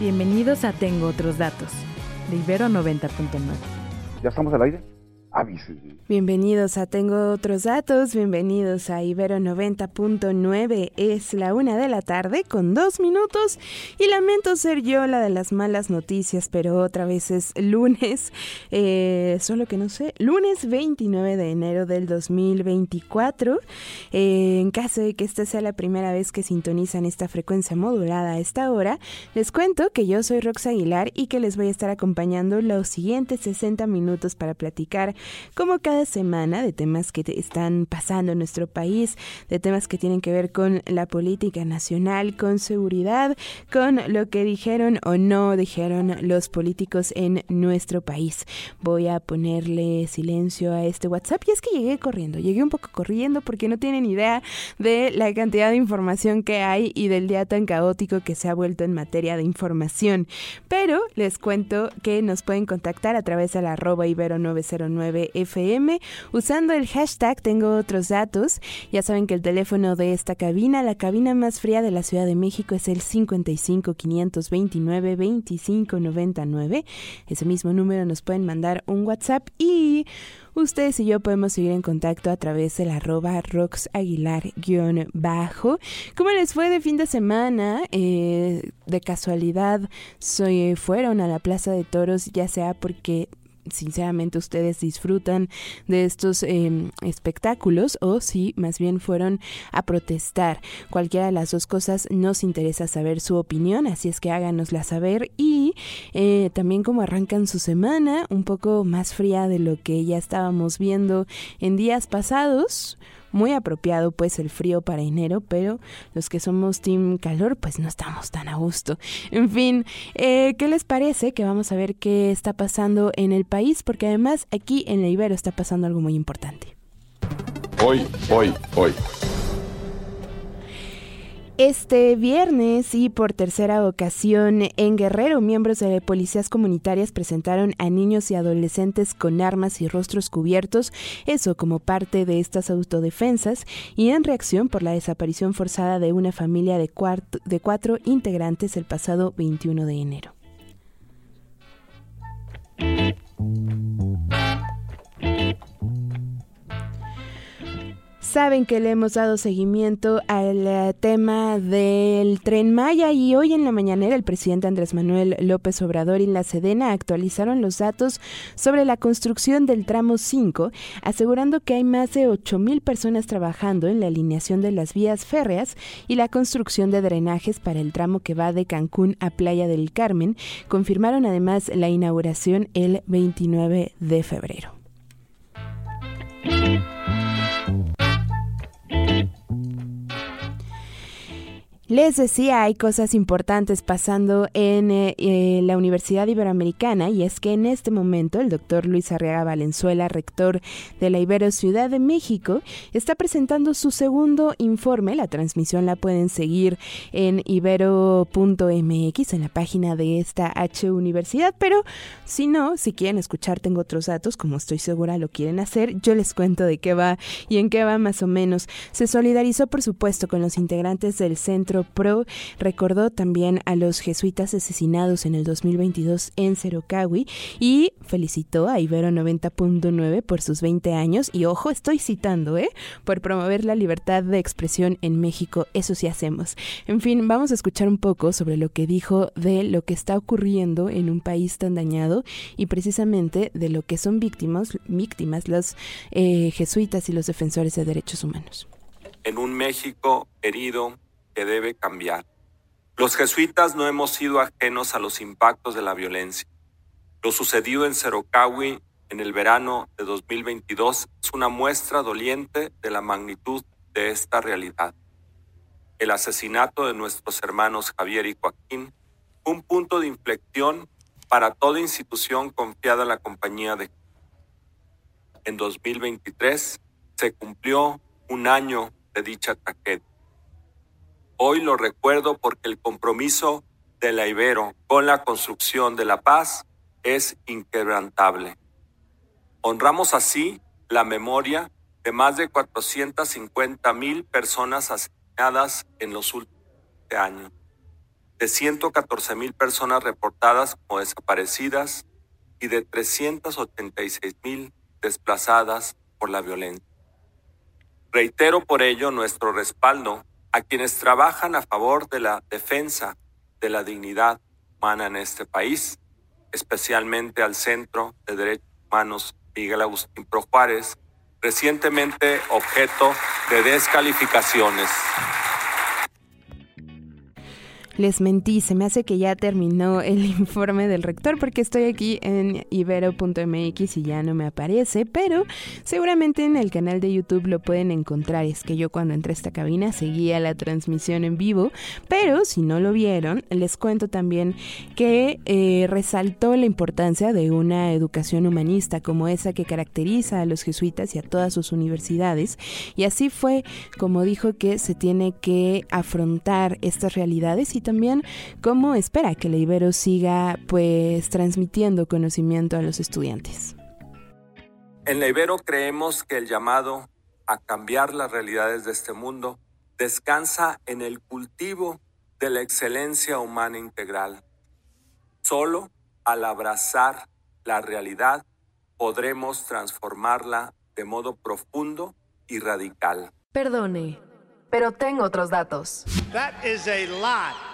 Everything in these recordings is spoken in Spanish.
Bienvenidos a Tengo Otros Datos, de Ibero 90.9. ¿Ya estamos al aire? Bienvenidos a Tengo Otros Datos, bienvenidos a Ibero 90.9. Es la una de la tarde con dos minutos y lamento ser yo la de las malas noticias, pero otra vez es lunes, eh, solo que no sé, lunes 29 de enero del 2024. Eh, en caso de que esta sea la primera vez que sintonizan esta frecuencia modulada a esta hora, les cuento que yo soy Rox Aguilar y que les voy a estar acompañando los siguientes 60 minutos para platicar como cada semana de temas que están pasando en nuestro país, de temas que tienen que ver con la política nacional, con seguridad, con lo que dijeron o no dijeron los políticos en nuestro país. Voy a ponerle silencio a este WhatsApp y es que llegué corriendo, llegué un poco corriendo porque no tienen idea de la cantidad de información que hay y del día tan caótico que se ha vuelto en materia de información. Pero les cuento que nos pueden contactar a través de la arroba ibero 909 FM usando el hashtag tengo otros datos. Ya saben que el teléfono de esta cabina, la cabina más fría de la Ciudad de México es el 55 529 25 99. Ese mismo número nos pueden mandar un WhatsApp y Ustedes y yo podemos seguir en contacto a través del arroba roxaguilar-bajo. ¿Cómo les fue de fin de semana? Eh, de casualidad, fueron a la Plaza de Toros, ya sea porque sinceramente ustedes disfrutan de estos em, espectáculos o si más bien fueron a protestar. Cualquiera de las dos cosas nos interesa saber su opinión, así es que háganosla saber y eh, también cómo arrancan su semana, un poco más fría de lo que ya estábamos viendo en días pasados muy apropiado pues el frío para enero, pero los que somos team calor pues no estamos tan a gusto. En fin, eh, ¿qué les parece? Que vamos a ver qué está pasando en el país, porque además aquí en la Ibero está pasando algo muy importante. Hoy, hoy, hoy. Este viernes y por tercera ocasión en Guerrero, miembros de policías comunitarias presentaron a niños y adolescentes con armas y rostros cubiertos, eso como parte de estas autodefensas y en reacción por la desaparición forzada de una familia de, cuatro integrantes el pasado 21 de enero. Saben que le hemos dado seguimiento al eh, tema del tren Maya y hoy en la mañanera el presidente Andrés Manuel López Obrador y la Sedena actualizaron los datos sobre la construcción del tramo 5, asegurando que hay más de 8 mil personas trabajando en la alineación de las vías férreas y la construcción de drenajes para el tramo que va de Cancún a Playa del Carmen. Confirmaron además la inauguración el 29 de febrero. Les decía, hay cosas importantes pasando en eh, eh, la Universidad Iberoamericana y es que en este momento el doctor Luis Arriaga Valenzuela, rector de la Ibero Ciudad de México, está presentando su segundo informe. La transmisión la pueden seguir en ibero.mx, en la página de esta H Universidad, pero si no, si quieren escuchar, tengo otros datos, como estoy segura lo quieren hacer, yo les cuento de qué va y en qué va más o menos. Se solidarizó, por supuesto, con los integrantes del Centro Pro recordó también a los jesuitas asesinados en el 2022 en Cerocawi y felicitó a Ibero 90.9 por sus 20 años y ojo, estoy citando, ¿eh? Por promover la libertad de expresión en México, eso sí hacemos. En fin, vamos a escuchar un poco sobre lo que dijo de lo que está ocurriendo en un país tan dañado y precisamente de lo que son víctimas, víctimas los eh, jesuitas y los defensores de derechos humanos. En un México herido, que debe cambiar. Los jesuitas no hemos sido ajenos a los impactos de la violencia. Lo sucedido en Cerocawi en el verano de 2022 es una muestra doliente de la magnitud de esta realidad. el asesinato de nuestros hermanos Javier y Joaquín un punto de inflexión para toda institución confiada en la compañía de en 2023 se cumplió un año de dicha tragedia. Hoy lo recuerdo porque el compromiso de la Ibero con la construcción de la paz es inquebrantable. Honramos así la memoria de más de 450 mil personas asesinadas en los últimos años, de 114 mil personas reportadas como desaparecidas y de 386 mil desplazadas por la violencia. Reitero por ello nuestro respaldo a quienes trabajan a favor de la defensa de la dignidad humana en este país, especialmente al Centro de Derechos Humanos Miguel Agustín Pro Juárez, recientemente objeto de descalificaciones. Les mentí, se me hace que ya terminó el informe del rector porque estoy aquí en ibero.mx y ya no me aparece, pero seguramente en el canal de YouTube lo pueden encontrar. Es que yo cuando entré a esta cabina seguía la transmisión en vivo, pero si no lo vieron, les cuento también que eh, resaltó la importancia de una educación humanista como esa que caracteriza a los jesuitas y a todas sus universidades. Y así fue como dijo que se tiene que afrontar estas realidades y también cómo espera que la Ibero siga pues transmitiendo conocimiento a los estudiantes. En la Ibero creemos que el llamado a cambiar las realidades de este mundo descansa en el cultivo de la excelencia humana integral. Solo al abrazar la realidad podremos transformarla de modo profundo y radical. Perdone, pero tengo otros datos. That is a lot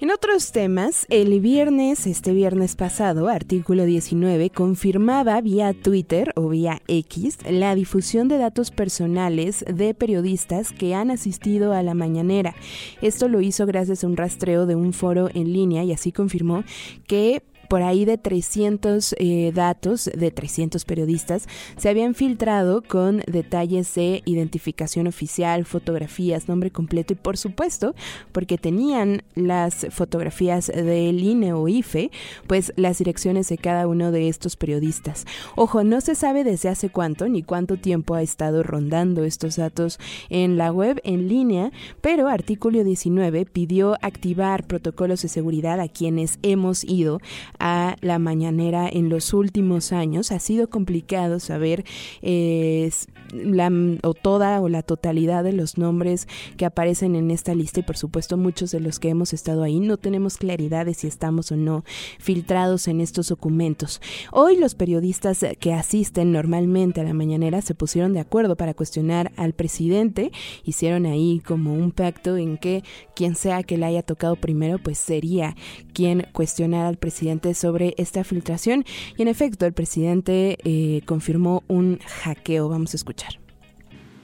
En otros temas, el viernes, este viernes pasado, artículo 19, confirmaba vía Twitter o vía X la difusión de datos personales de periodistas que han asistido a la mañanera. Esto lo hizo gracias a un rastreo de un foro en línea y así confirmó que por ahí de 300 eh, datos de 300 periodistas se habían filtrado con detalles de identificación oficial, fotografías, nombre completo y por supuesto, porque tenían las fotografías del INE o IFE, pues las direcciones de cada uno de estos periodistas. Ojo, no se sabe desde hace cuánto ni cuánto tiempo ha estado rondando estos datos en la web en línea, pero artículo 19 pidió activar protocolos de seguridad a quienes hemos ido a la mañanera en los últimos años. Ha sido complicado saber eh, la, o toda o la totalidad de los nombres que aparecen en esta lista y por supuesto muchos de los que hemos estado ahí no tenemos claridad de si estamos o no filtrados en estos documentos. Hoy los periodistas que asisten normalmente a la mañanera se pusieron de acuerdo para cuestionar al presidente, hicieron ahí como un pacto en que quien sea que le haya tocado primero pues sería quien cuestionara al presidente sobre esta filtración y en efecto el presidente eh, confirmó un hackeo. Vamos a escuchar.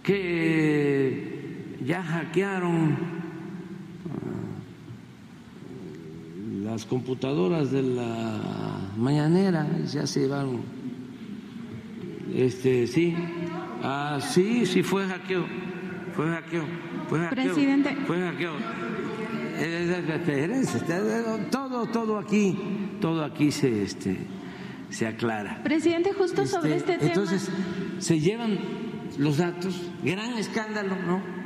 Que ya hackearon ah, las computadoras de la mañanera, ya se llevaron. Este, sí. Ah, sí, sí fue hackeo. Fue hackeo. Fue hackeo. Presidente. Fue hackeo. Todo, todo aquí, todo aquí se, este, se aclara. Presidente, justo sobre este tema. Entonces, se llevan los datos, gran escándalo, ¿no?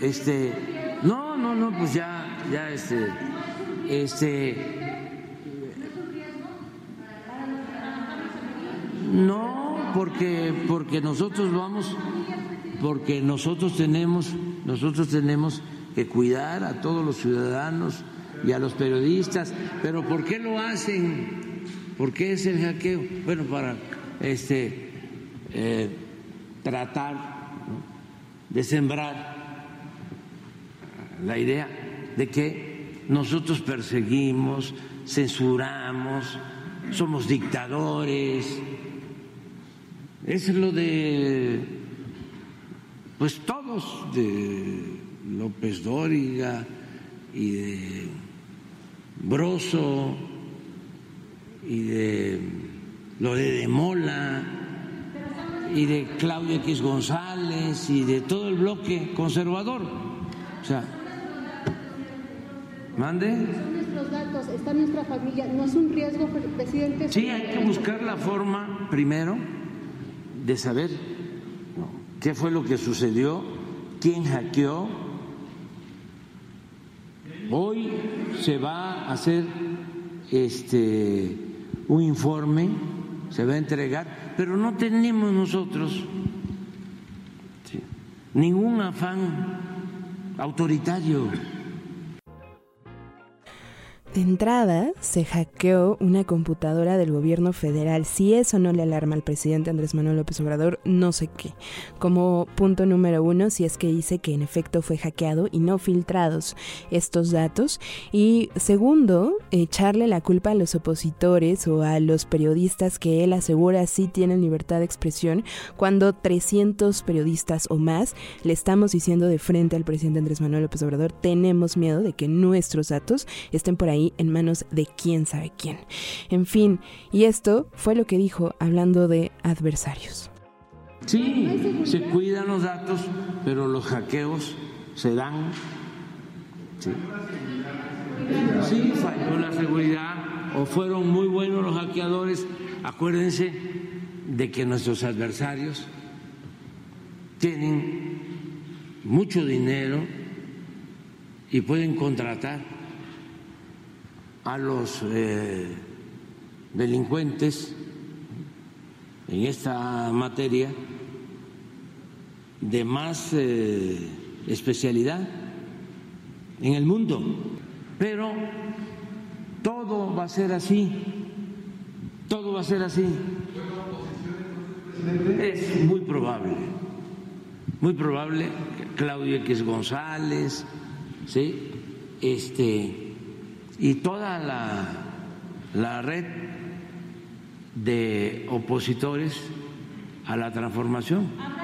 Este, no, no, no, pues ya, ya, este, este, no, porque, porque nosotros vamos, porque nosotros tenemos, nosotros tenemos que cuidar a todos los ciudadanos y a los periodistas. Pero ¿por qué lo hacen? ¿Por qué es el hackeo? Bueno, para este eh, tratar de sembrar la idea de que nosotros perseguimos, censuramos, somos dictadores. Es lo de, pues todos, de López Dóriga y de Broso y de lo de Demola y de Claudia X González y de todo el bloque conservador. O sea, mande. Son nuestros datos, está nuestra familia, no es un riesgo, presidente. Sí, hay que buscar la forma primero de saber qué fue lo que sucedió, quién hackeó. Hoy se va a hacer este un informe, se va a entregar, pero no tenemos nosotros ningún afán autoritario. De entrada, se hackeó una computadora del gobierno federal. Si eso no le alarma al presidente Andrés Manuel López Obrador, no sé qué. Como punto número uno, si es que dice que en efecto fue hackeado y no filtrados estos datos. Y segundo, echarle la culpa a los opositores o a los periodistas que él asegura sí tienen libertad de expresión, cuando 300 periodistas o más le estamos diciendo de frente al presidente Andrés Manuel López Obrador, tenemos miedo de que nuestros datos estén por ahí en manos de quién sabe quién. En fin, y esto fue lo que dijo hablando de adversarios. Sí, se cuidan los datos, pero los hackeos se dan. Sí, sí falló la seguridad o fueron muy buenos los hackeadores. Acuérdense de que nuestros adversarios tienen mucho dinero y pueden contratar a los eh, delincuentes en esta materia de más eh, especialidad en el mundo. Pero todo va a ser así, todo va a ser así. Es muy probable, muy probable Claudio X González, ¿sí? Este, y toda la, red de opositores a la transformación.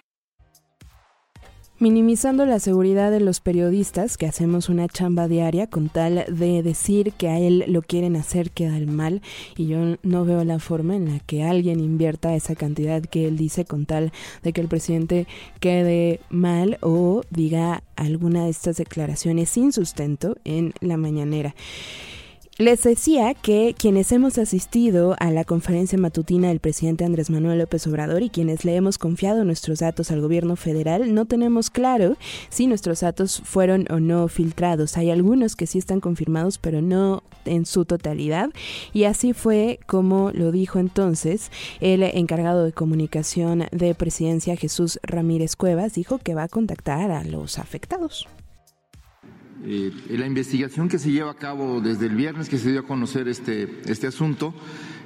Minimizando la seguridad de los periodistas que hacemos una chamba diaria con tal de decir que a él lo quieren hacer quedar mal y yo no veo la forma en la que alguien invierta esa cantidad que él dice con tal de que el presidente quede mal o diga alguna de estas declaraciones sin sustento en la mañanera. Les decía que quienes hemos asistido a la conferencia matutina del presidente Andrés Manuel López Obrador y quienes le hemos confiado nuestros datos al gobierno federal, no tenemos claro si nuestros datos fueron o no filtrados. Hay algunos que sí están confirmados, pero no en su totalidad. Y así fue como lo dijo entonces el encargado de comunicación de presidencia, Jesús Ramírez Cuevas, dijo que va a contactar a los afectados. Eh, la investigación que se lleva a cabo desde el viernes que se dio a conocer este, este asunto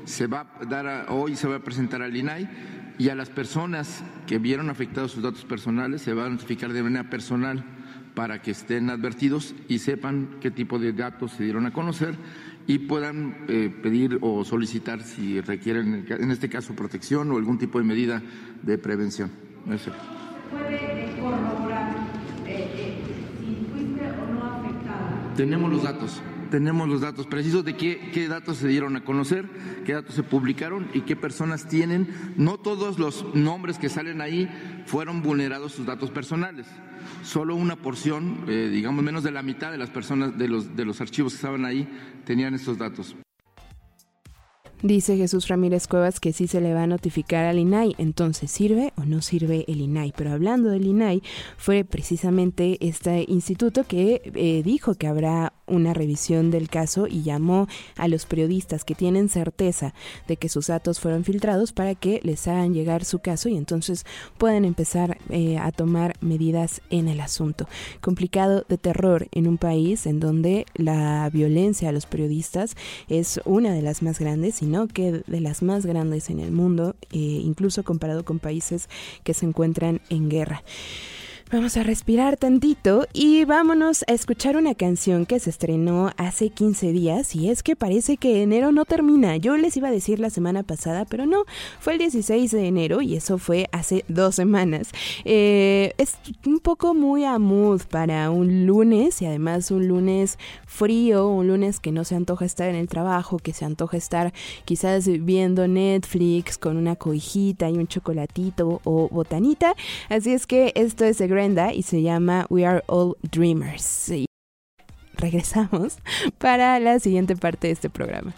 se va a dar hoy se va a presentar al INAI y a las personas que vieron afectados sus datos personales se va a notificar de manera personal para que estén advertidos y sepan qué tipo de datos se dieron a conocer y puedan eh, pedir o solicitar si requieren, en este caso, protección o algún tipo de medida de prevención. ¿Puede corroborar Tenemos los datos, tenemos los datos precisos de qué, qué, datos se dieron a conocer, qué datos se publicaron y qué personas tienen. No todos los nombres que salen ahí fueron vulnerados sus datos personales. Solo una porción, eh, digamos menos de la mitad de las personas de los, de los archivos que estaban ahí tenían estos datos. Dice Jesús Ramírez Cuevas que sí se le va a notificar al INAI. Entonces, ¿sirve o no sirve el INAI? Pero hablando del INAI, fue precisamente este instituto que eh, dijo que habrá una revisión del caso y llamó a los periodistas que tienen certeza de que sus datos fueron filtrados para que les hagan llegar su caso y entonces puedan empezar eh, a tomar medidas en el asunto. Complicado de terror en un país en donde la violencia a los periodistas es una de las más grandes, sino que de las más grandes en el mundo, eh, incluso comparado con países que se encuentran en guerra. Vamos a respirar tantito y vámonos a escuchar una canción que se estrenó hace 15 días y es que parece que enero no termina. Yo les iba a decir la semana pasada, pero no, fue el 16 de enero y eso fue hace dos semanas. Eh, es un poco muy a mood para un lunes y además un lunes frío, un lunes que no se antoja estar en el trabajo, que se antoja estar quizás viendo Netflix con una cobijita y un chocolatito o botanita. Así es que esto es y se llama We Are All Dreamers. Regresamos para la siguiente parte de este programa.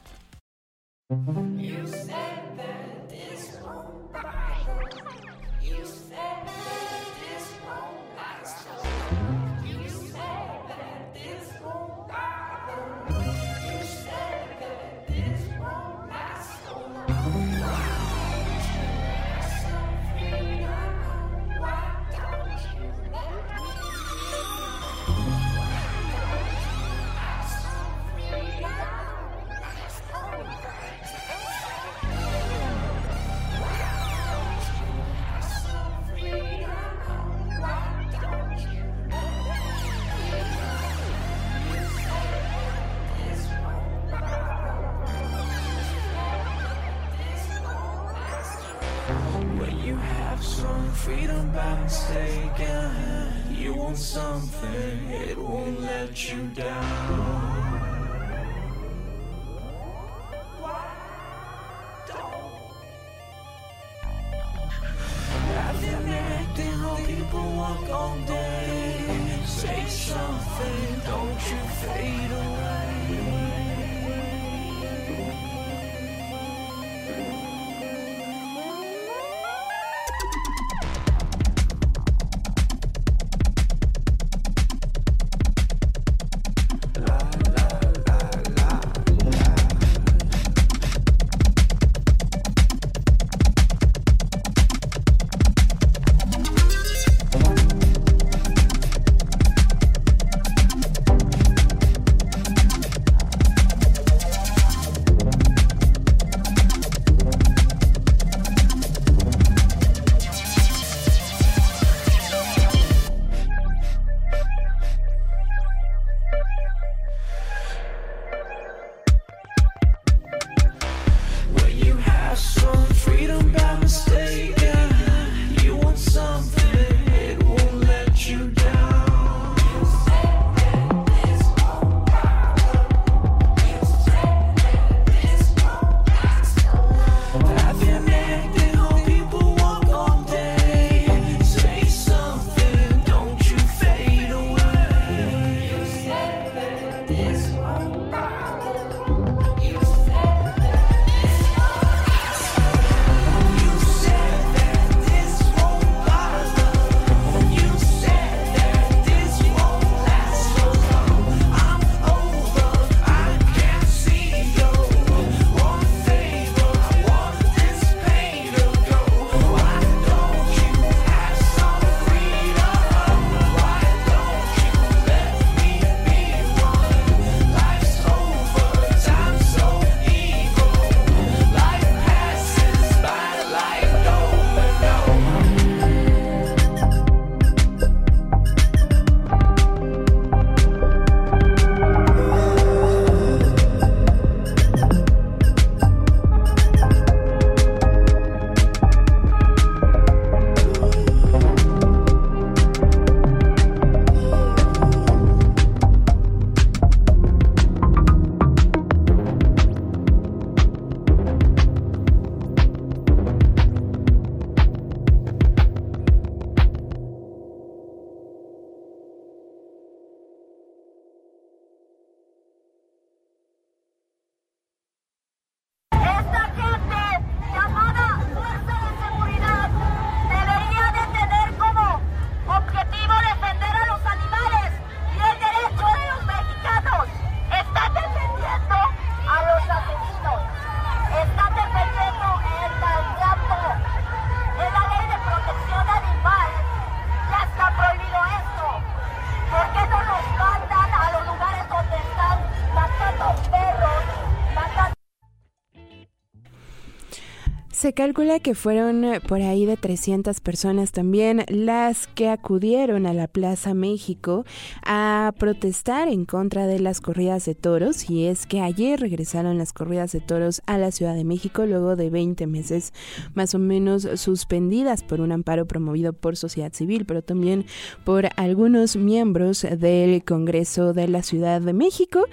Se calcula que fueron eh, por ahí de 300 personas también las que acudieron a la Plaza México a protestar en contra de las corridas de toros y es que ayer regresaron las corridas de toros a la Ciudad de México luego de 20 meses más o menos suspendidas por un amparo promovido por sociedad civil, pero también por algunos miembros del Congreso de la Ciudad de México.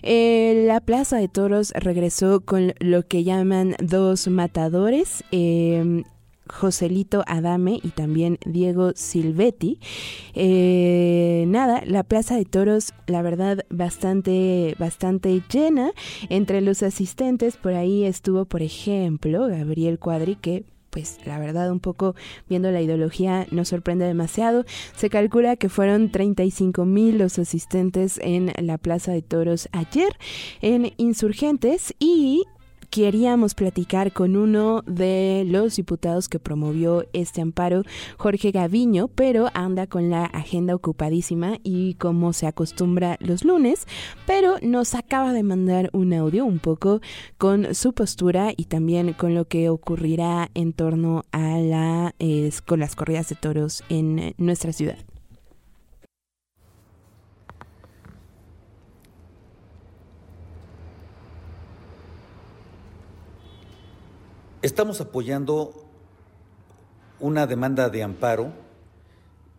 Eh, la Plaza de Toros regresó con lo que llaman dos matadores. Eh, Joselito Adame y también Diego Silvetti. Eh, nada, la Plaza de Toros, la verdad, bastante, bastante llena. Entre los asistentes, por ahí estuvo, por ejemplo, Gabriel Cuadri, que pues la verdad un poco viendo la ideología no sorprende demasiado. Se calcula que fueron 35 mil los asistentes en la Plaza de Toros ayer en Insurgentes y queríamos platicar con uno de los diputados que promovió este amparo, Jorge Gaviño, pero anda con la agenda ocupadísima y como se acostumbra los lunes, pero nos acaba de mandar un audio un poco con su postura y también con lo que ocurrirá en torno a la con las corridas de toros en nuestra ciudad. Estamos apoyando una demanda de amparo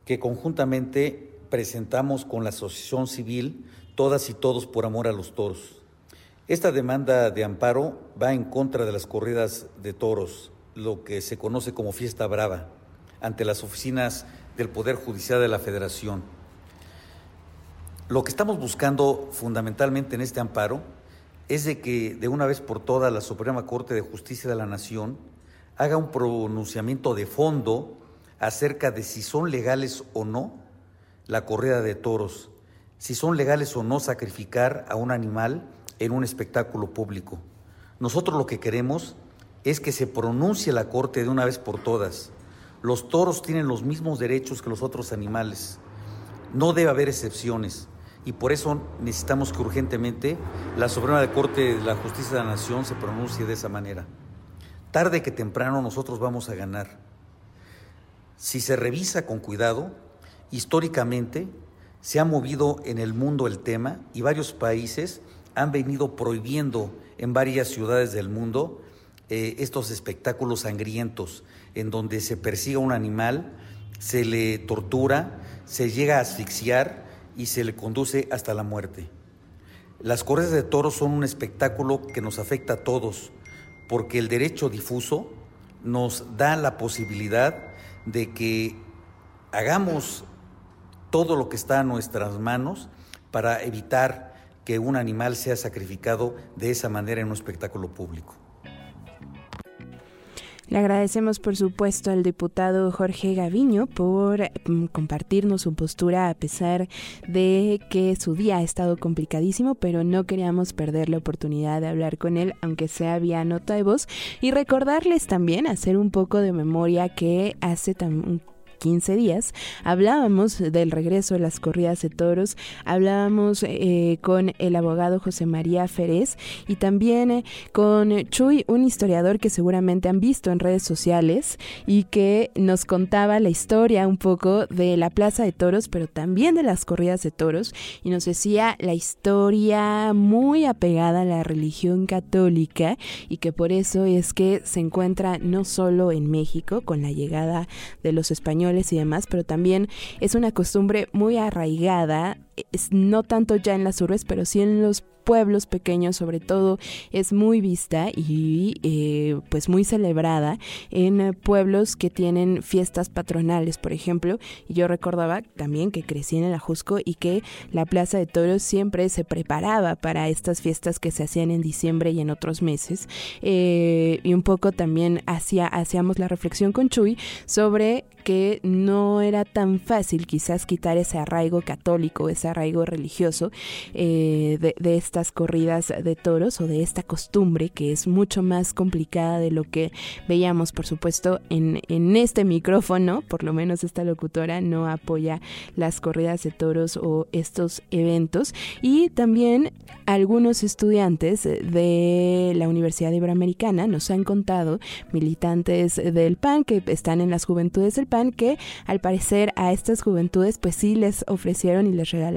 que conjuntamente presentamos con la Asociación Civil, todas y todos por amor a los toros. Esta demanda de amparo va en contra de las corridas de toros, lo que se conoce como fiesta brava, ante las oficinas del Poder Judicial de la Federación. Lo que estamos buscando fundamentalmente en este amparo es de que de una vez por todas la Suprema Corte de Justicia de la Nación haga un pronunciamiento de fondo acerca de si son legales o no la corrida de toros, si son legales o no sacrificar a un animal en un espectáculo público. Nosotros lo que queremos es que se pronuncie la Corte de una vez por todas. Los toros tienen los mismos derechos que los otros animales. No debe haber excepciones y por eso necesitamos que urgentemente la Suprema Corte de la Justicia de la Nación se pronuncie de esa manera. Tarde que temprano nosotros vamos a ganar. Si se revisa con cuidado, históricamente se ha movido en el mundo el tema y varios países han venido prohibiendo en varias ciudades del mundo eh, estos espectáculos sangrientos en donde se persigue a un animal, se le tortura, se llega a asfixiar y se le conduce hasta la muerte. Las corridas de toros son un espectáculo que nos afecta a todos, porque el derecho difuso nos da la posibilidad de que hagamos todo lo que está a nuestras manos para evitar que un animal sea sacrificado de esa manera en un espectáculo público. Le agradecemos, por supuesto, al diputado Jorge Gaviño por mm, compartirnos su postura a pesar de que su día ha estado complicadísimo, pero no queríamos perder la oportunidad de hablar con él, aunque sea vía nota de voz, y recordarles también, hacer un poco de memoria que hace también 15 días, hablábamos del regreso de las corridas de toros, hablábamos eh, con el abogado José María Ferez y también eh, con Chuy, un historiador que seguramente han visto en redes sociales y que nos contaba la historia un poco de la Plaza de Toros, pero también de las corridas de toros y nos decía la historia muy apegada a la religión católica y que por eso es que se encuentra no solo en México con la llegada de los españoles, y demás, pero también es una costumbre muy arraigada, es, no tanto ya en las urbes, pero sí en los pueblos pequeños sobre todo es muy vista y eh, pues muy celebrada en pueblos que tienen fiestas patronales por ejemplo. Yo recordaba también que crecí en el Ajusco y que la Plaza de Toros siempre se preparaba para estas fiestas que se hacían en diciembre y en otros meses. Eh, y un poco también hacía, hacíamos la reflexión con Chuy sobre que no era tan fácil quizás quitar ese arraigo católico, ese arraigo religioso eh, de, de estas corridas de toros o de esta costumbre que es mucho más complicada de lo que veíamos, por supuesto, en, en este micrófono, por lo menos esta locutora no apoya las corridas de toros o estos eventos. Y también algunos estudiantes de la Universidad Iberoamericana nos han contado, militantes del PAN que están en las juventudes del PAN, que al parecer a estas juventudes pues sí les ofrecieron y les regalaron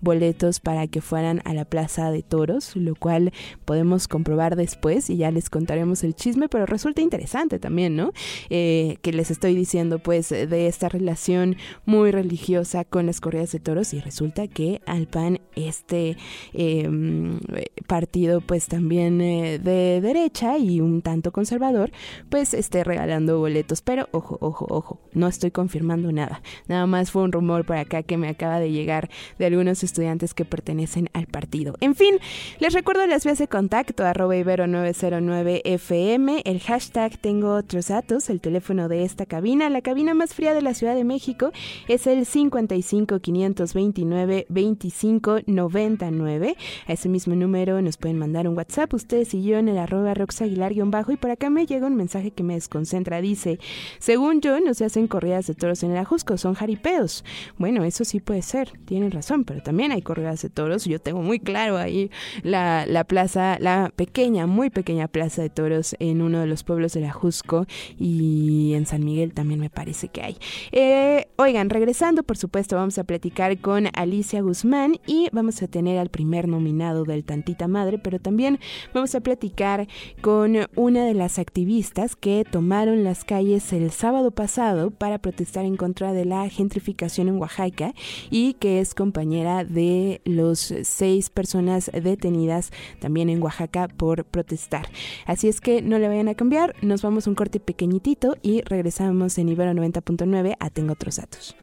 boletos para que fueran a la Plaza de Toros, lo cual podemos comprobar después y ya les contaremos el chisme, pero resulta interesante también, ¿no? Eh, que les estoy diciendo pues de esta relación muy religiosa con las corridas de toros y resulta que al PAN este em, partido pues también eh, de derecha y un tanto conservador pues esté regalando boletos, pero ojo, ojo, ojo, no estoy confirmando nada, nada más fue un rumor por acá que me acaba de llegar de algunos estudiantes que pertenecen al partido. En fin, les recuerdo las vías de contacto, arroba ibero909fm, el hashtag tengo otros datos, el teléfono de esta cabina, la cabina más fría de la Ciudad de México es el 55 529 25 99. A ese mismo número nos pueden mandar un WhatsApp, ustedes y yo en el arroba roxaguilar-bajo y por acá me llega un mensaje que me desconcentra, dice, según yo no se hacen corridas de toros en el Ajusco, son jaripeos. Bueno, eso sí puede ser, tienen razón, pero también hay corridas de toros, yo tengo muy claro ahí la, la plaza, la pequeña, muy pequeña plaza de toros en uno de los pueblos del Ajusco y en San Miguel también me parece que hay. Eh, oigan, regresando, por supuesto, vamos a platicar con Alicia Guzmán y vamos a tener al primer nominado del Tantita Madre, pero también vamos a platicar con una de las activistas que tomaron las calles el sábado pasado para protestar en contra de la gentrificación en Oaxaca y que es compañera de los seis personas detenidas también en Oaxaca por protestar. Así es que no le vayan a cambiar, nos vamos un corte pequeñitito y regresamos en Ibero 90.9 a Tengo otros datos.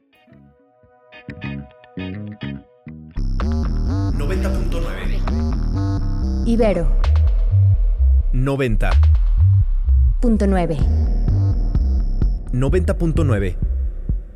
90.9 Ibero. 90.9 90.9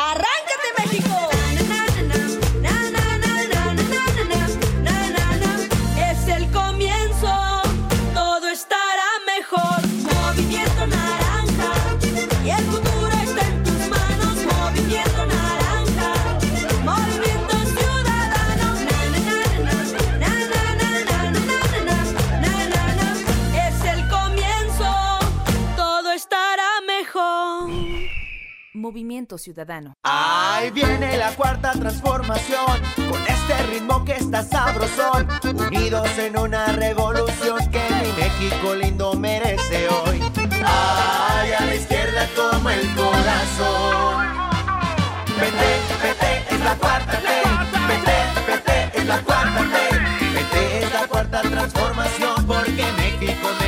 ¡Arráncate, México! Movimiento Ciudadano. Ahí viene la cuarta transformación, con este ritmo que está sabrosón, unidos en una revolución que mi México lindo merece hoy. Ay, a la izquierda como el corazón. Vete, vete, es la cuarta T. Vete, vete, es la cuarta T. Vete, es la cuarta transformación, porque México merece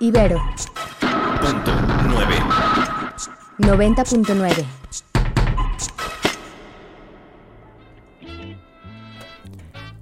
Ibero. 90.9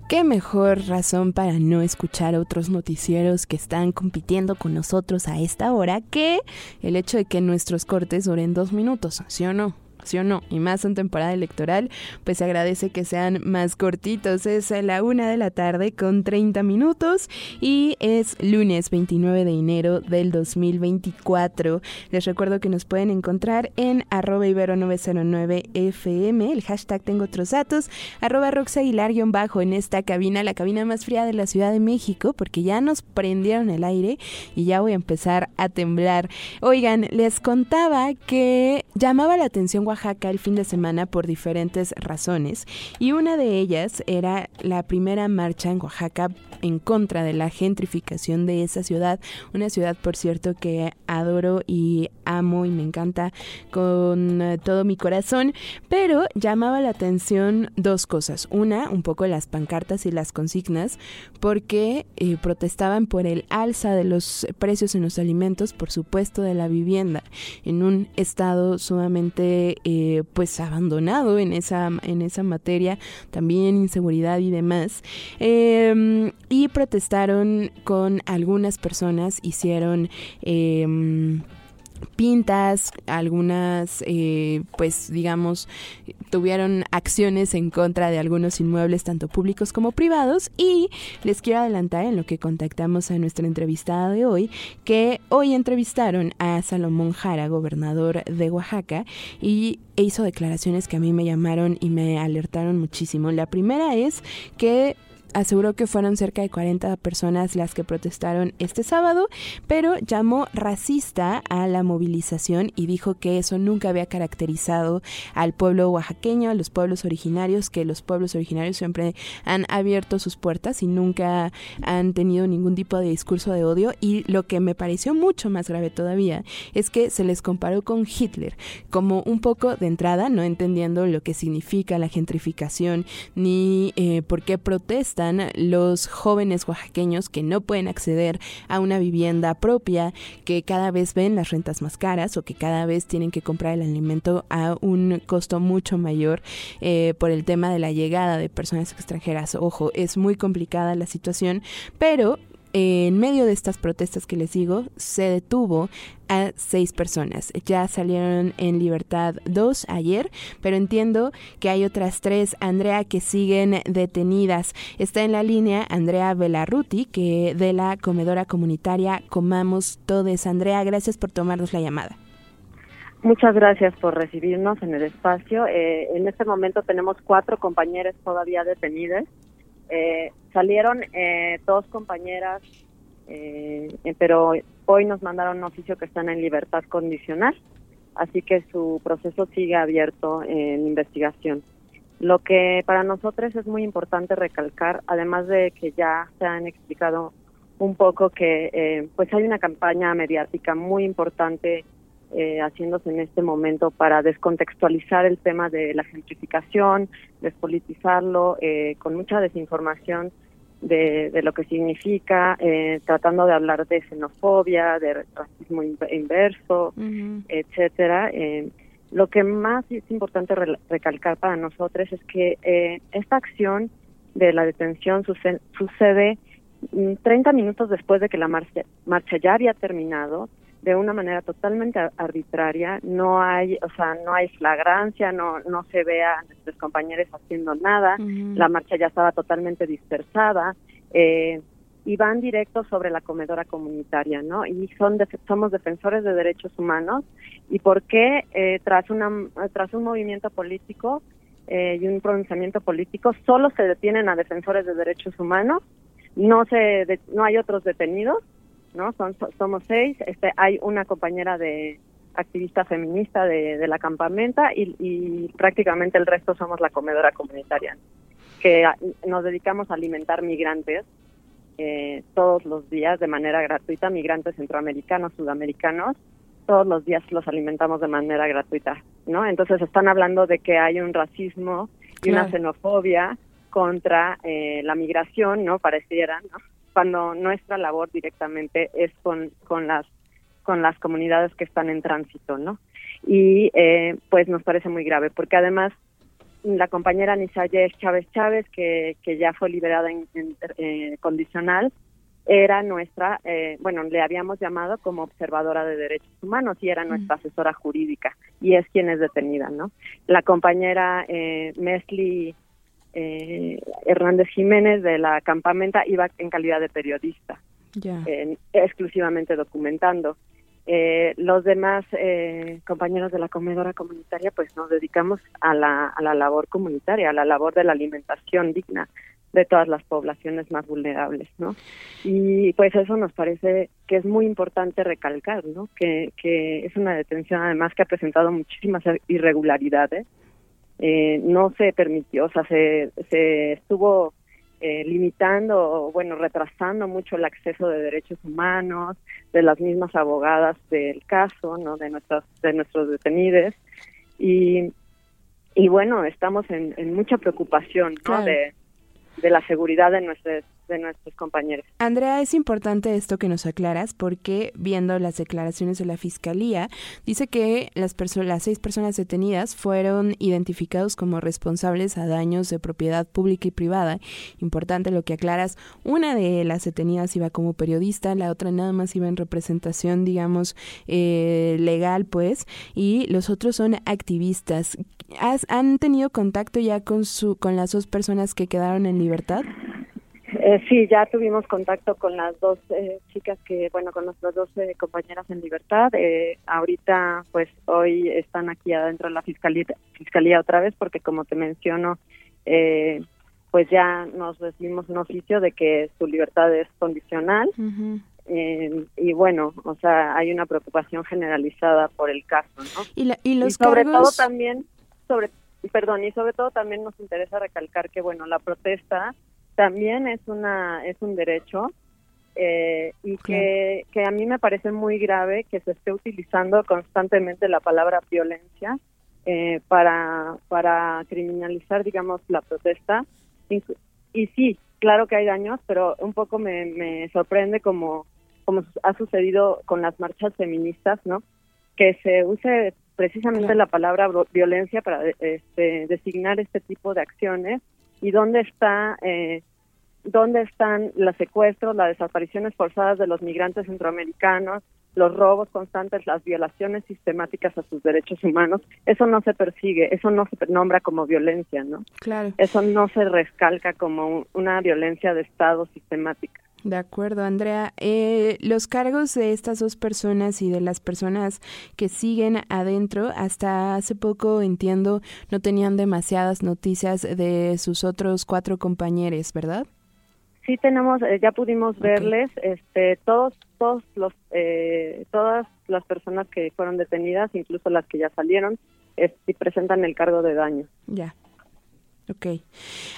¿Qué mejor razón para no escuchar otros noticieros que están compitiendo con nosotros a esta hora que el hecho de que nuestros cortes duren dos minutos, ¿sí o no? O no? Y más en temporada electoral, pues se agradece que sean más cortitos. Es a la una de la tarde con 30 minutos y es lunes 29 de enero del 2024. Les recuerdo que nos pueden encontrar en arroba ibero909fm, el hashtag tengo otros datos, arroba roxaguilar-bajo en esta cabina, la cabina más fría de la Ciudad de México, porque ya nos prendieron el aire y ya voy a empezar a temblar. Oigan, les contaba que llamaba la atención Oaxaca el fin de semana por diferentes razones y una de ellas era la primera marcha en Oaxaca en contra de la gentrificación de esa ciudad, una ciudad por cierto que adoro y amo y me encanta con eh, todo mi corazón, pero llamaba la atención dos cosas. Una, un poco las pancartas y las consignas, porque eh, protestaban por el alza de los precios en los alimentos, por supuesto de la vivienda, en un estado sumamente eh, pues abandonado en esa, en esa materia, también inseguridad y demás. Em, y protestaron con algunas personas, hicieron... Eh, pintas, algunas, eh, pues digamos, tuvieron acciones en contra de algunos inmuebles, tanto públicos como privados. Y les quiero adelantar en lo que contactamos a nuestra entrevistada de hoy, que hoy entrevistaron a Salomón Jara, gobernador de Oaxaca, y hizo declaraciones que a mí me llamaron y me alertaron muchísimo. La primera es que aseguró que fueron cerca de 40 personas las que protestaron este sábado, pero llamó racista a la movilización y dijo que eso nunca había caracterizado al pueblo oaxaqueño, a los pueblos originarios, que los pueblos originarios siempre han abierto sus puertas y nunca han tenido ningún tipo de discurso de odio. Y lo que me pareció mucho más grave todavía es que se les comparó con Hitler, como un poco de entrada, no entendiendo lo que significa la gentrificación ni eh, por qué protesta los jóvenes oaxaqueños que no pueden acceder a una vivienda propia, que cada vez ven las rentas más caras o que cada vez tienen que comprar el alimento a un costo mucho mayor eh, por el tema de la llegada de personas extranjeras. Ojo, es muy complicada la situación, pero en medio de estas protestas que les digo, se detuvo a seis personas. Ya salieron en libertad dos ayer, pero entiendo que hay otras tres, Andrea, que siguen detenidas. Está en la línea Andrea Velarruti, que de la comedora comunitaria Comamos Todes. Andrea, gracias por tomarnos la llamada. Muchas gracias por recibirnos en el espacio. Eh, en este momento tenemos cuatro compañeros todavía detenidas. Eh, salieron eh, dos compañeras, eh, pero hoy nos mandaron un oficio que están en libertad condicional, así que su proceso sigue abierto en investigación. Lo que para nosotros es muy importante recalcar, además de que ya se han explicado un poco que pues hay una campaña mediática muy importante eh, haciéndose en este momento para descontextualizar el tema de la gentrificación, despolitizarlo, eh, con mucha desinformación de, lo que significa, eh, tratando de hablar de xenofobia, de racismo inverso, etcétera. Eh, lo que más es importante recalcar para nosotros es que esta acción de la detención sucede, sucede 30 minutos después de que la marcha, marcha ya había terminado de una manera totalmente arbitraria, no hay, o sea, no hay flagrancia, no no se ve a nuestros compañeros haciendo nada, la marcha ya estaba totalmente dispersada, eh, y van directo sobre la comedora comunitaria, ¿no? Y son somos defensores de derechos humanos y por qué eh, tras una tras un movimiento político eh, y un pronunciamiento político solo se detienen a defensores de derechos humanos, no se no hay otros detenidos ¿no? Son, somos seis, este, hay una compañera de activista feminista de, la campamenta y, prácticamente el resto somos la comedora comunitaria, que nos dedicamos a alimentar migrantes eh, todos los días de manera gratuita, migrantes centroamericanos, sudamericanos, todos los días los alimentamos de manera gratuita, ¿no? Entonces están hablando de que hay un racismo y una xenofobia contra eh, la migración, ¿no? Pareciera, ¿no? Cuando nuestra labor directamente es con, con las con las comunidades que están en tránsito, ¿no? Y eh, pues nos parece muy grave, porque además la compañera Nisaye Chávez Chávez, que, que ya fue liberada en, eh, condicional, era nuestra, eh, bueno, le habíamos llamado como observadora de derechos humanos y era nuestra asesora jurídica y es quien es detenida, ¿no? La compañera eh, Mesli eh, Hernández Jiménez de la campamenta iba en calidad de periodista, exclusivamente documentando. Eh, los demás eh, compañeros de la comedora comunitaria pues nos dedicamos a la, a la labor comunitaria, a la labor de la alimentación digna de todas las poblaciones más vulnerables, ¿no? Y pues eso nos parece que es muy importante recalcar, ¿no? Que, que es una detención además que ha presentado muchísimas irregularidades. Eh, no se permitió, o sea, se, se estuvo eh, limitando, bueno, retrasando mucho el acceso de derechos humanos de las mismas abogadas del caso, ¿no? De nuestras, de nuestros detenidos y y bueno, estamos en, en mucha preocupación, ¿no? De, de la seguridad de nuestros de nuestros compañeros. Andrea, es importante esto que nos aclaras porque viendo las declaraciones de la Fiscalía, dice que las, las seis personas detenidas fueron identificados como responsables a daños de propiedad pública y privada. Importante lo que aclaras, una de las detenidas iba como periodista, la otra nada más iba en representación, digamos, eh, legal, pues, y los otros son activistas. ¿Han tenido contacto ya con, su, con las dos personas que quedaron en libertad? Eh, sí, ya tuvimos contacto con las dos eh, chicas que, bueno, con nuestras dos eh, compañeras en libertad. Eh, ahorita, pues hoy están aquí adentro de la fiscalía, fiscalía otra vez porque, como te menciono, pues ya nos recibimos un oficio de que su libertad es condicional. y bueno, o sea, hay una preocupación generalizada por el caso, ¿no? Y, y los sobre todo también, sobre, perdón, y sobre todo también nos interesa recalcar que, bueno, la protesta también es una es un derecho eh, y que, que a mí me parece muy grave que se esté utilizando constantemente la palabra violencia eh, para para criminalizar digamos la protesta. Y, sí claro que hay daños pero un poco me, me sorprende como como ha sucedido con las marchas feministas no que se use precisamente la palabra violencia para este, designar este tipo de acciones y dónde está eh, dónde están los secuestros, las desapariciones forzadas de los migrantes centroamericanos, los robos constantes, las violaciones sistemáticas a sus derechos humanos, eso no se persigue, eso no se nombra como violencia, ¿no? Claro. Eso no se rescalca como una violencia de Estado sistemática. De acuerdo, Andrea. Eh, los cargos de estas dos personas y de las personas que siguen adentro, hasta hace poco, entiendo, no tenían demasiadas noticias de sus otros cuatro compañeros, ¿verdad? Sí tenemos, eh, ya pudimos verles, este, todos, todos los, eh, todas las personas que fueron detenidas, incluso las que ya salieron, y presentan el cargo de daño. Ya. Ok.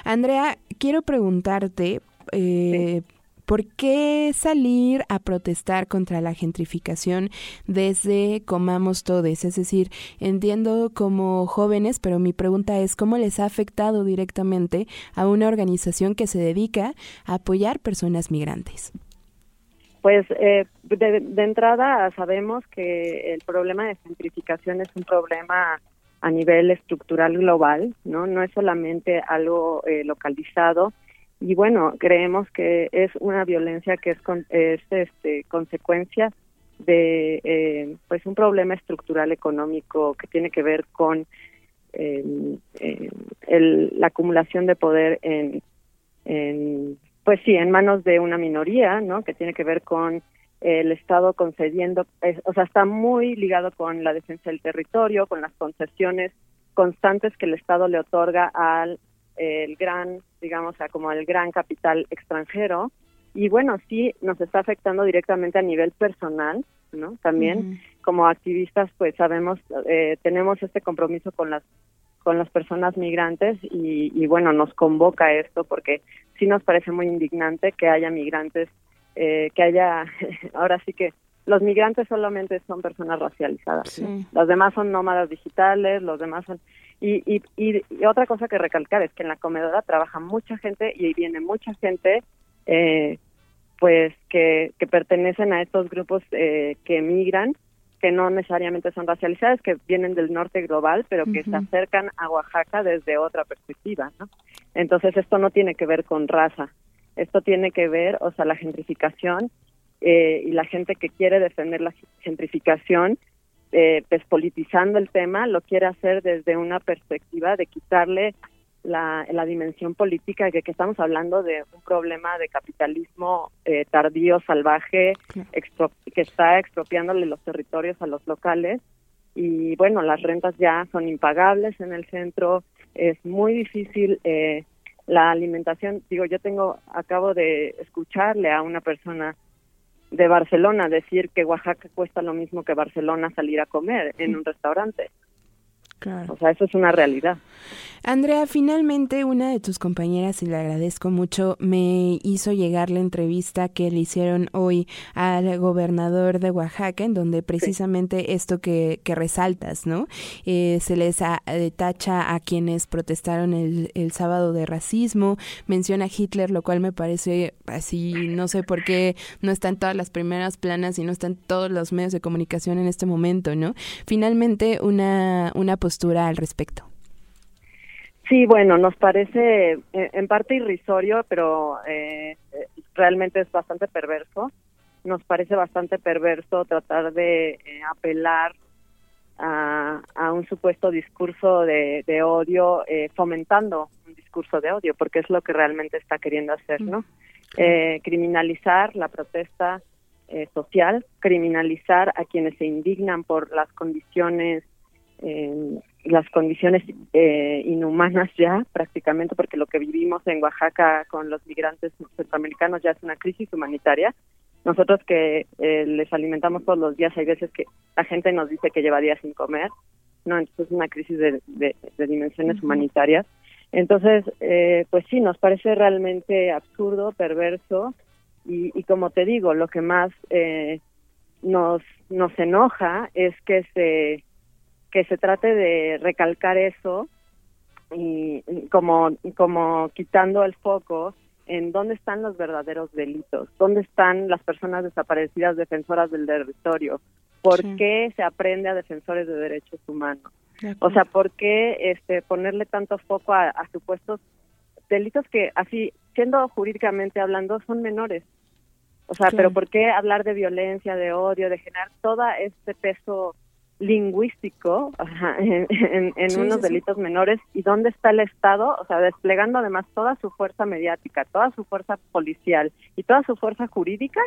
Andrea, quiero preguntarte, eh, ¿Por qué salir a protestar contra la gentrificación desde Comamos Todes? Es decir, entiendo como jóvenes, pero mi pregunta es cómo les ha afectado directamente a una organización que se dedica a apoyar personas migrantes. Pues eh, de, entrada sabemos que el problema de gentrificación es un problema a nivel estructural global, no, no es solamente algo eh, localizado y bueno creemos que es una violencia que es, es este, consecuencia de eh, pues un problema estructural económico que tiene que ver con eh, el, la acumulación de poder en, en pues sí en manos de una minoría no que tiene que ver con el Estado concediendo o sea está muy ligado con la defensa del territorio con las concesiones constantes que el Estado le otorga al el gran, digamos, a como el gran capital extranjero. Y bueno, sí nos está afectando directamente a nivel personal, ¿no? También como activistas, pues sabemos, eh, tenemos este compromiso con las con las personas migrantes y, y, bueno, nos convoca esto porque sí nos parece muy indignante que haya migrantes, eh, que haya, ahora sí que los migrantes solamente son personas racializadas, los demás son nómadas digitales, los demás son y, y, y, otra cosa que recalcar es que en la comedora trabaja mucha gente y viene mucha gente eh, pues que, que pertenecen a estos grupos eh, que emigran, que no necesariamente son racializadas, que vienen del norte global, pero que se acercan a Oaxaca desde otra perspectiva, ¿no? Entonces esto no tiene que ver con raza, esto tiene que ver, o sea, la gentrificación eh, y la gente que quiere defender la gentrificación, eh, pues politizando el tema, lo quiere hacer desde una perspectiva de quitarle la, la dimensión política de que estamos hablando de un problema de capitalismo eh, tardío, salvaje, que está expropiándole los territorios a los locales. Y bueno, las rentas ya son impagables en el centro, es muy difícil eh, la alimentación. Digo, yo tengo, acabo de escucharle a una persona de Barcelona decir que Oaxaca cuesta lo mismo que Barcelona salir a comer en un restaurante. O sea, eso es una realidad. Andrea, finalmente una de tus compañeras, y le agradezco mucho, me hizo llegar la entrevista que le hicieron hoy al gobernador de Oaxaca, en donde precisamente esto que, que, resaltas, ¿no? Eh, se les eh, tacha a quienes protestaron el, el sábado de racismo, menciona a Hitler, lo cual me parece así, no sé por qué no está en todas las primeras planas y no está en todos los medios de comunicación en este momento, ¿no? Finalmente, una, una postura al respecto. Sí, bueno, nos parece eh, en parte irrisorio, pero eh, realmente es bastante perverso. Nos parece bastante perverso tratar de eh, apelar a, un supuesto discurso de, odio, fomentando un discurso de odio, porque es lo que realmente está queriendo hacer, ¿no? criminalizar la protesta social, criminalizar a quienes se indignan por las condiciones las condiciones eh, inhumanas ya prácticamente porque lo que vivimos en Oaxaca con los migrantes centroamericanos ya es una crisis humanitaria. Nosotros que eh, les alimentamos todos los días, hay veces que la gente nos dice que lleva días sin comer, no, entonces es una crisis de, de, dimensiones humanitarias. Entonces, eh, pues sí, nos parece realmente absurdo, perverso y, y como te digo, lo que más nos nos enoja es que se que se trate de recalcar eso y como como quitando el foco en dónde están los verdaderos delitos, dónde están las personas desaparecidas defensoras del territorio, por qué se aprende a defensores de derechos humanos, o sea, por qué este ponerle tanto foco a, a supuestos delitos que así siendo jurídicamente hablando son menores, o sea, pero por qué hablar de violencia, de odio, de generar todo este peso lingüístico en, unos delitos menores y dónde está el Estado, o sea, desplegando además toda su fuerza mediática, toda su fuerza policial y toda su fuerza jurídica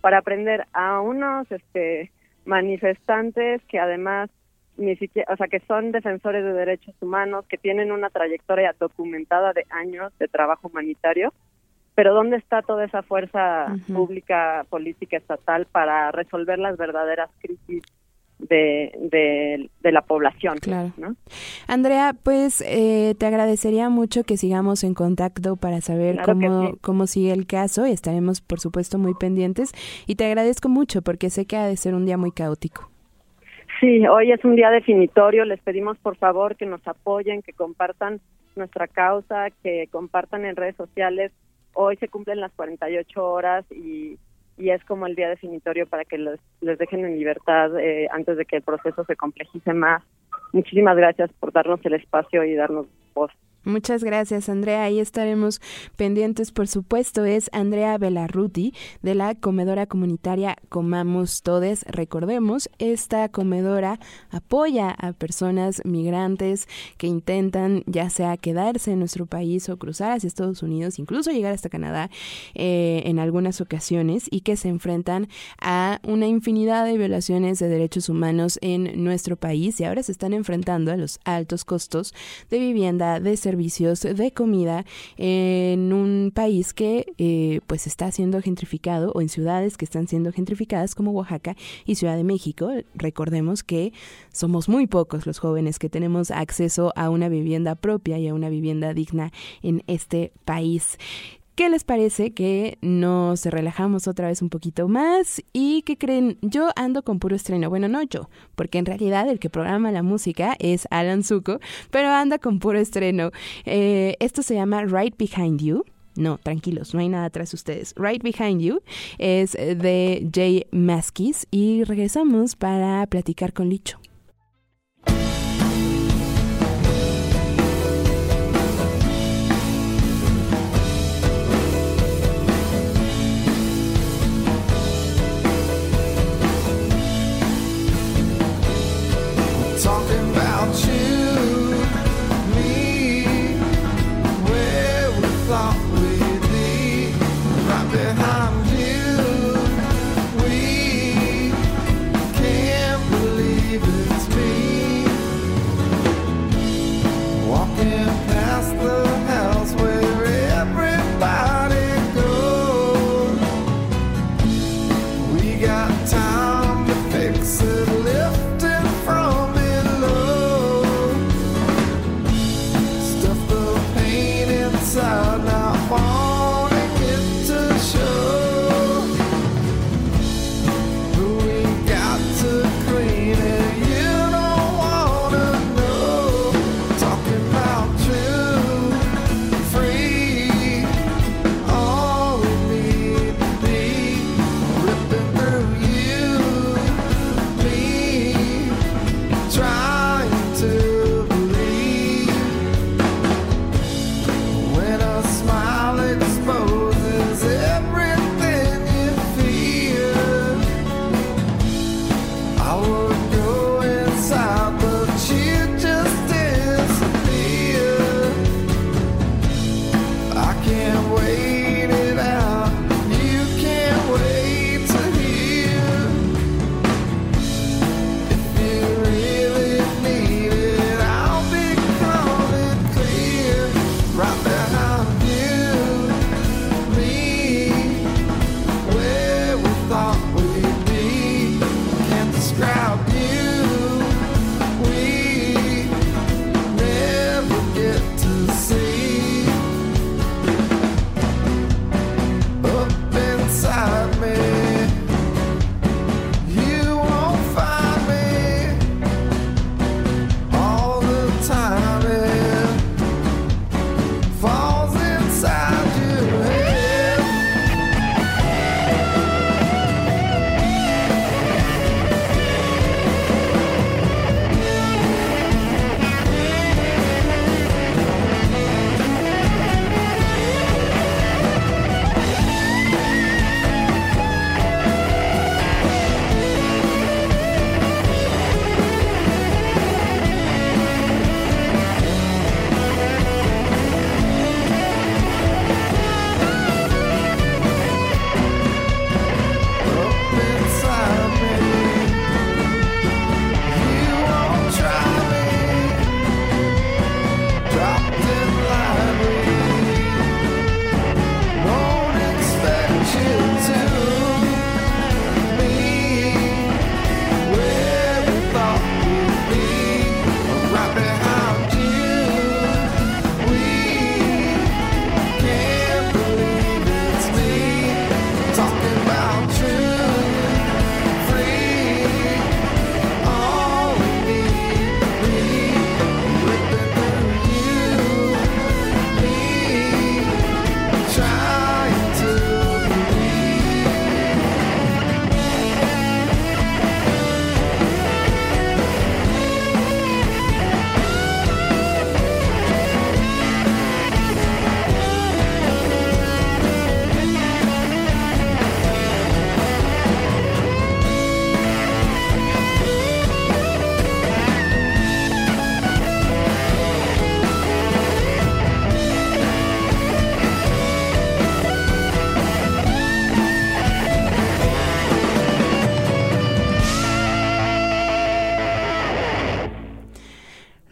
para aprender a unos este manifestantes que además ni siquiera, o sea, que son defensores de derechos humanos, que tienen una trayectoria documentada de años de trabajo humanitario, pero ¿dónde está toda esa fuerza pública, política, estatal para resolver las verdaderas crisis de, de, la población. Claro. Andrea, pues eh, te agradecería mucho que sigamos en contacto para saber cómo, cómo sigue el caso y estaremos, por supuesto, muy pendientes. Y te agradezco mucho porque sé que ha de ser un día muy caótico. Sí, hoy es un día definitorio. Les pedimos, por favor, que nos apoyen, que compartan nuestra causa, que compartan en redes sociales. Hoy se cumplen las 48 horas y y es como el día definitorio para que les, dejen en libertad eh, antes de que el proceso se complejice más. Muchísimas gracias por darnos el espacio y darnos voz. Muchas gracias, Andrea. Ahí estaremos pendientes, por supuesto. Es Andrea Belarruti de la comedora comunitaria Comamos Todes. Recordemos, esta comedora apoya a personas migrantes que intentan ya sea quedarse en nuestro país o cruzar hacia Estados Unidos, incluso llegar hasta Canadá eh, en algunas ocasiones y que se enfrentan a una infinidad de violaciones de derechos humanos en nuestro país y ahora se están enfrentando a los altos costos de vivienda, de servicios servicios de comida en un país que eh, pues está siendo gentrificado o en ciudades que están siendo gentrificadas como Oaxaca y Ciudad de México. Recordemos que somos muy pocos los jóvenes que tenemos acceso a una vivienda propia y a una vivienda digna en este país. ¿Qué les parece que nos relajamos otra vez un poquito más? ¿Y qué creen? Yo ando con puro estreno. Bueno, no yo, porque en realidad el que programa la música es Alan Zuko, pero anda con puro estreno. Eh, esto se llama Right Behind You. No, tranquilos, no hay nada atrás de ustedes. Right Behind You es de Jay Maskis y regresamos para platicar con Licho.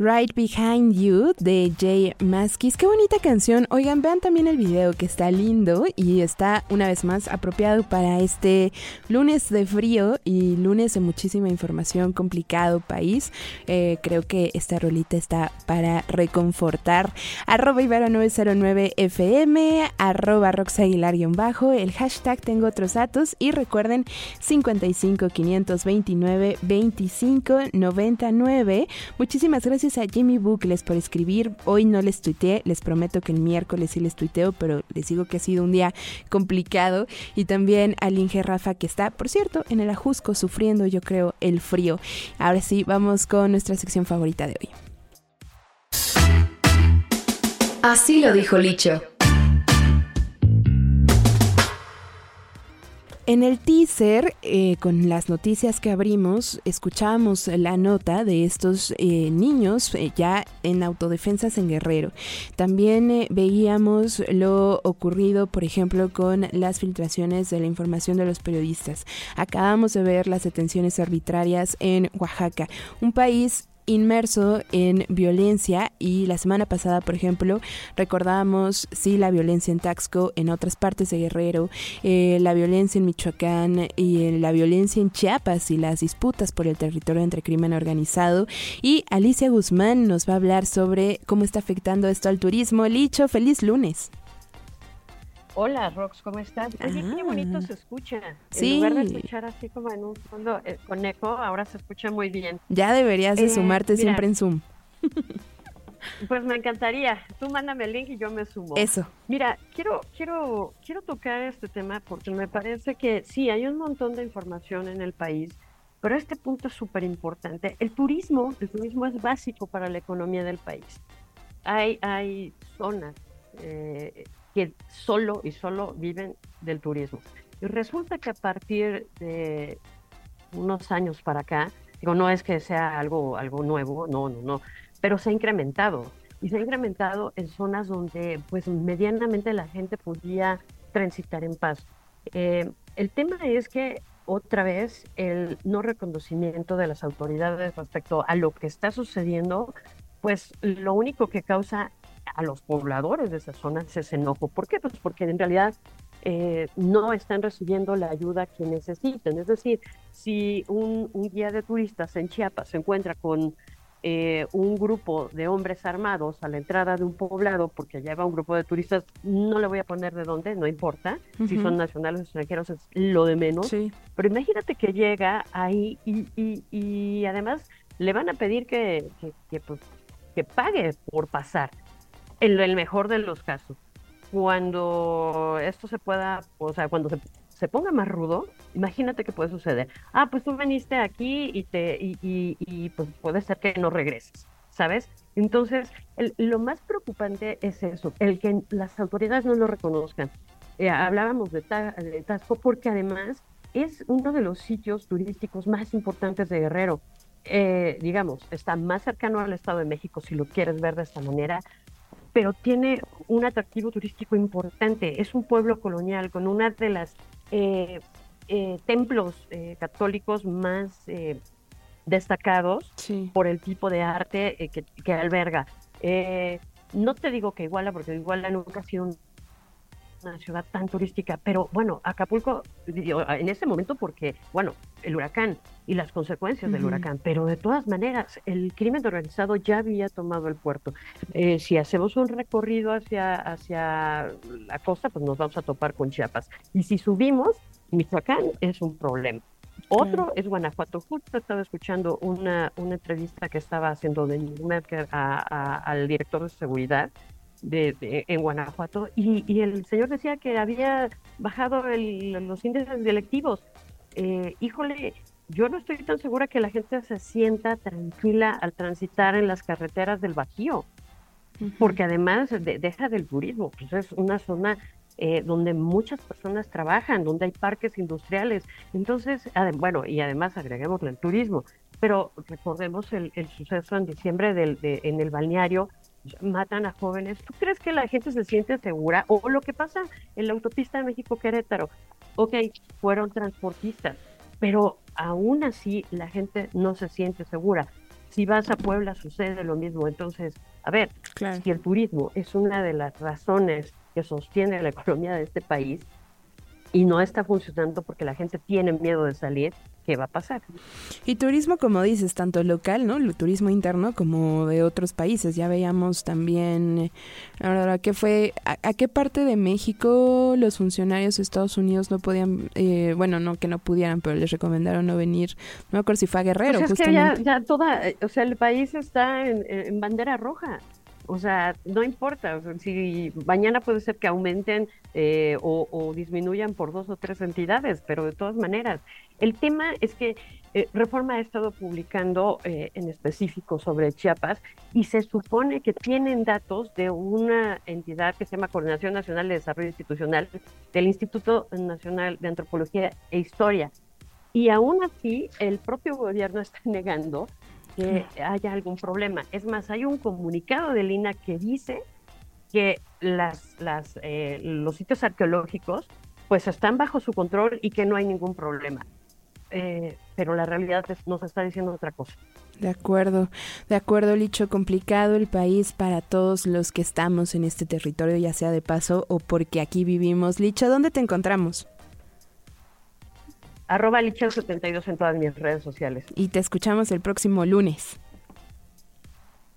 right behind you. Qué bonita canción. Oigan, vean también el video que está lindo y está una vez más apropiado para este lunes de frío y lunes de muchísima información, complicado país. Eh, creo que esta rolita está para reconfortar. Arroba Ibero909FM, arroba Roxaguilar-bajo, el hashtag tengo otros datos y recuerden 55 529 25 99. Muchísimas gracias a Jimmy Bucles por escribir. Hoy no les tuiteé les prometo que el miércoles sí les tuiteo, pero les digo que ha sido un día complicado. Y también al Inge Rafa, que está, por cierto, en el Ajusco sufriendo, yo creo, el frío. Ahora sí, vamos con nuestra sección favorita de hoy. Así lo dijo Licho. En el teaser, eh, con las noticias que abrimos, escuchamos la nota de estos eh, niños eh, ya en autodefensas en Guerrero. También veíamos lo ocurrido, por ejemplo, con las filtraciones de la información de los periodistas. Acabamos de ver las detenciones arbitrarias en Oaxaca, un país inmerso en violencia y la semana pasada, por ejemplo, recordábamos sí la violencia en Taxco, en otras partes de Guerrero, eh, la violencia en Michoacán y eh, la violencia en Chiapas y las disputas por el territorio entre crimen organizado. Y Alicia Guzmán nos va a hablar sobre cómo está afectando esto al turismo. Licho, feliz lunes. Hola, Rox, ¿cómo estás? Oye, qué bonito se escucha. Sí. En lugar de escuchar así como en un fondo eh, con eco, ahora se escucha muy bien. Ya deberías de Eh, sumarte mira. siempre en Zoom. Pues me encantaría. Tú mándame el link y yo me sumo. Eso. Mira, quiero, quiero, quiero tocar este tema porque me parece que sí, hay un montón de información en el país, pero este punto es súper importante. El turismo, el turismo es básico para la economía del país. Hay, hay zonas eh, que solo y solo viven del turismo. Y resulta que a partir de unos años para acá, digo, no es que sea algo, algo nuevo, no, no, no, pero se ha incrementado. Y se ha incrementado en zonas donde, pues, medianamente la gente podía transitar en paz. Eh, el tema es que, otra vez, el no reconocimiento de las autoridades respecto a lo que está sucediendo, pues, lo único que causa a los pobladores de esas zonas es enojo. ¿Por qué? Pues porque en realidad eh, no están recibiendo la ayuda que necesitan. Es decir, si un, un guía de turistas en Chiapas se encuentra con eh, un grupo de hombres armados a la entrada de un poblado, porque allá va un grupo de turistas, no le voy a poner de dónde, no importa, si son nacionales o extranjeros es lo de menos, Sí. pero imagínate que llega ahí y, y- y además le van a pedir que, que, que, pues, que pague por pasar, en el mejor de los casos. Cuando esto se pueda, o sea, cuando se, se ponga más rudo, imagínate que puede suceder. Ah, pues tú viniste aquí y, te, y, y- y, pues puede ser que no regreses, ¿sabes? Entonces, el- lo más preocupante es eso, el que las autoridades no lo reconozcan. Eh, hablábamos de, Ta- de Tasco porque además es uno de los sitios turísticos más importantes de Guerrero. Eh, digamos, está más cercano al Estado de México, si lo quieres ver de esta manera, pero tiene un atractivo turístico importante. Es un pueblo colonial con una de las eh, eh, templos eh, católicos más eh, destacados por el tipo de arte eh, que, que alberga. Eh, no te digo que Iguala, porque Iguala nunca ha sido un- una ciudad tan turística, pero bueno, Acapulco, en ese momento porque, bueno, el huracán y las consecuencias del huracán, pero de todas maneras, el crimen organizado ya había tomado el puerto. Eh, si hacemos un recorrido hacia, hacia la costa, pues nos vamos a topar con Chiapas. Y si subimos, Michoacán es un problema. Otro es Guanajuato. Justo estaba escuchando una, una entrevista que estaba haciendo de Merker a- a- al director de seguridad de, de- en Guanajuato y, y el señor decía que había bajado el- los índices delictivos. Eh, híjole, yo no estoy tan segura que la gente se sienta tranquila al transitar en las carreteras del Bajío porque además de- deja del turismo, pues es una zona eh, donde muchas personas trabajan, donde hay parques industriales. Entonces, bueno, y además agreguemos el turismo, pero recordemos el, el suceso en diciembre del, de- en el balneario, matan a jóvenes. ¿Tú crees que la gente se siente segura? O lo que pasa en la autopista de México-Querétaro, ok, fueron transportistas, pero aún así la gente no se siente segura. Si vas a Puebla sucede lo mismo. Entonces, a ver, si el turismo es una de las razones que sostiene la economía de este país y no está funcionando porque la gente tiene miedo de salir, ¿qué va a pasar? Y turismo, como dices, tanto local, ¿no? El turismo interno como de otros países. Ya veíamos también, ahora, ¿qué fue? A, qué parte de México los funcionarios de Estados Unidos no podían, eh, bueno, no que no pudieran, pero les recomendaron no venir? No me acuerdo si fue a Guerrero, pues es que ya, ya, toda, eh, o sea, el país está en bandera roja. O sea, no importa, si mañana puede ser que aumenten eh, o, disminuyan por dos o tres entidades, pero de todas maneras, el tema es que eh, Reforma ha estado publicando eh, en específico sobre Chiapas y se supone que tienen datos de una entidad que se llama Coordinación Nacional de Desarrollo Institucional del Instituto Nacional de Antropología e Historia. Y aún así, el propio gobierno está negando que haya algún problema. Es más, hay un comunicado de Lina que dice que las, las, eh, los sitios arqueológicos pues están bajo su control y que no hay ningún problema. Eh, pero la realidad nos está diciendo otra cosa. De acuerdo, de acuerdo, Licho, complicado el país para todos los que estamos en este territorio, ya sea de paso o porque aquí vivimos. Licho, ¿dónde te encontramos? Arroba lichel72 en todas mis redes sociales. Y te escuchamos el próximo lunes.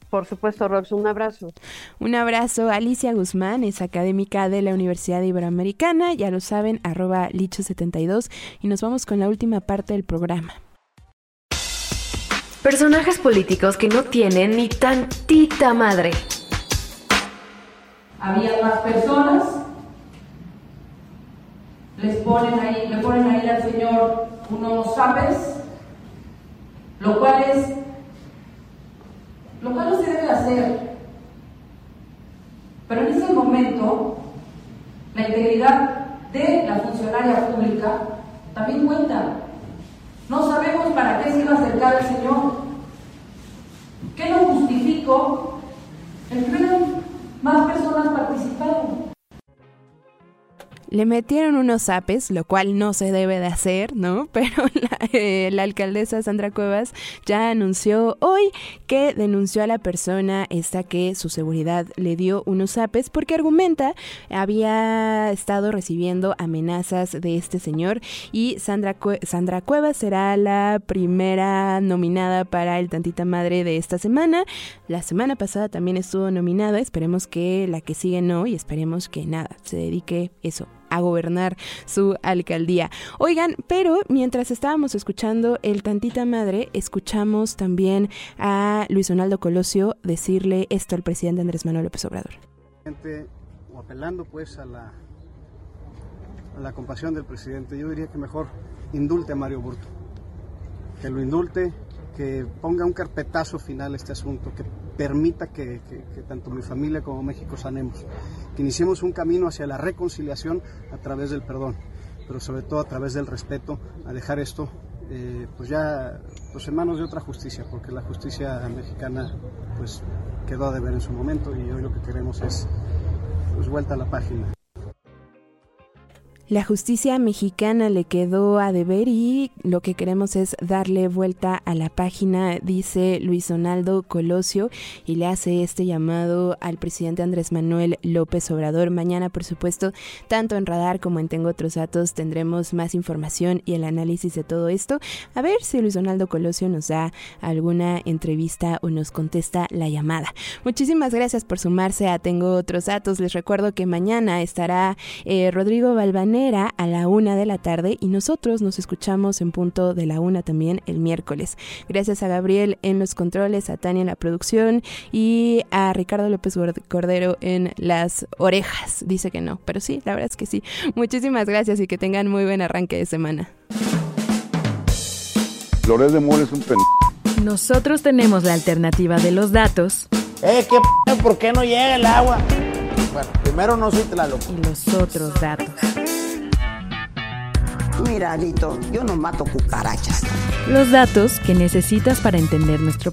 Por supuesto, Robs, un abrazo. Un abrazo. Alicia Guzmán es académica de la Universidad Iberoamericana, ya lo saben, arroba licho72. Y nos vamos con la última parte del programa. Personajes políticos que no tienen ni tantita madre. Había más personas les ponen ahí, le ponen ahí al Señor unos zapes, lo cual es, lo cual no se debe hacer. Pero en ese momento, la integridad de la funcionaria pública también cuenta. No sabemos para qué se iba a acercar el Señor. ¿Qué no justificó el que más personas participaron? Le metieron unos zapes, lo cual no se debe de hacer, ¿no? Pero eh, la, alcaldesa Sandra Cuevas ya anunció hoy que denunció a la persona esta que su seguridad le dio unos zapes porque argumenta había estado recibiendo amenazas de este señor y Sandra, Sandra Cuevas será la primera nominada para el Tantita Madre de esta semana. La semana pasada también estuvo nominada, esperemos que la que sigue no y esperemos que nada, se dedique eso a gobernar su alcaldía. Oigan, pero mientras estábamos escuchando el Tantita Madre, escuchamos también a Luis Donaldo Colosio decirle esto al presidente Andrés Manuel López Obrador. O apelando pues a la, a la compasión del presidente, yo diría que mejor indulte a Mario Burto, que lo indulte, que ponga un carpetazo final a este asunto, permita que, tanto mi familia como México sanemos, que iniciemos un camino hacia la reconciliación a través del perdón, pero sobre todo a través del respeto, a dejar esto eh, pues ya pues en manos de otra justicia, porque la justicia mexicana pues quedó a deber en su momento y hoy lo que queremos es pues vuelta a la página. La justicia mexicana le quedó a deber y lo que queremos es darle vuelta a la página, dice Luis Donaldo Colosio, y le hace este llamado al presidente Andrés Manuel López Obrador. Mañana, por supuesto, tanto en Radar como en Tengo otros datos, tendremos más información y el análisis de todo esto. A ver si Luis Donaldo Colosio nos da alguna entrevista o nos contesta la llamada. Muchísimas gracias por sumarse a Tengo otros datos. Les recuerdo que mañana estará eh, Rodrigo Balvanés a la una de la tarde y nosotros nos escuchamos en punto de la una también el miércoles. Gracias a Gabriel en los controles, a Tania en la producción y a Ricardo López Cordero en las orejas. Dice que no, pero sí, la verdad es que sí. Muchísimas gracias y que tengan muy buen arranque de semana. Flores de Mora es un pen... Nosotros tenemos la alternativa de los datos. Eh, ¿qué p ¿Por qué no llega el agua? Bueno, primero no soy Tlaloc. Y los otros datos. Mira, Alito, yo no mato cucarachas. Los datos que necesitas para entender nuestro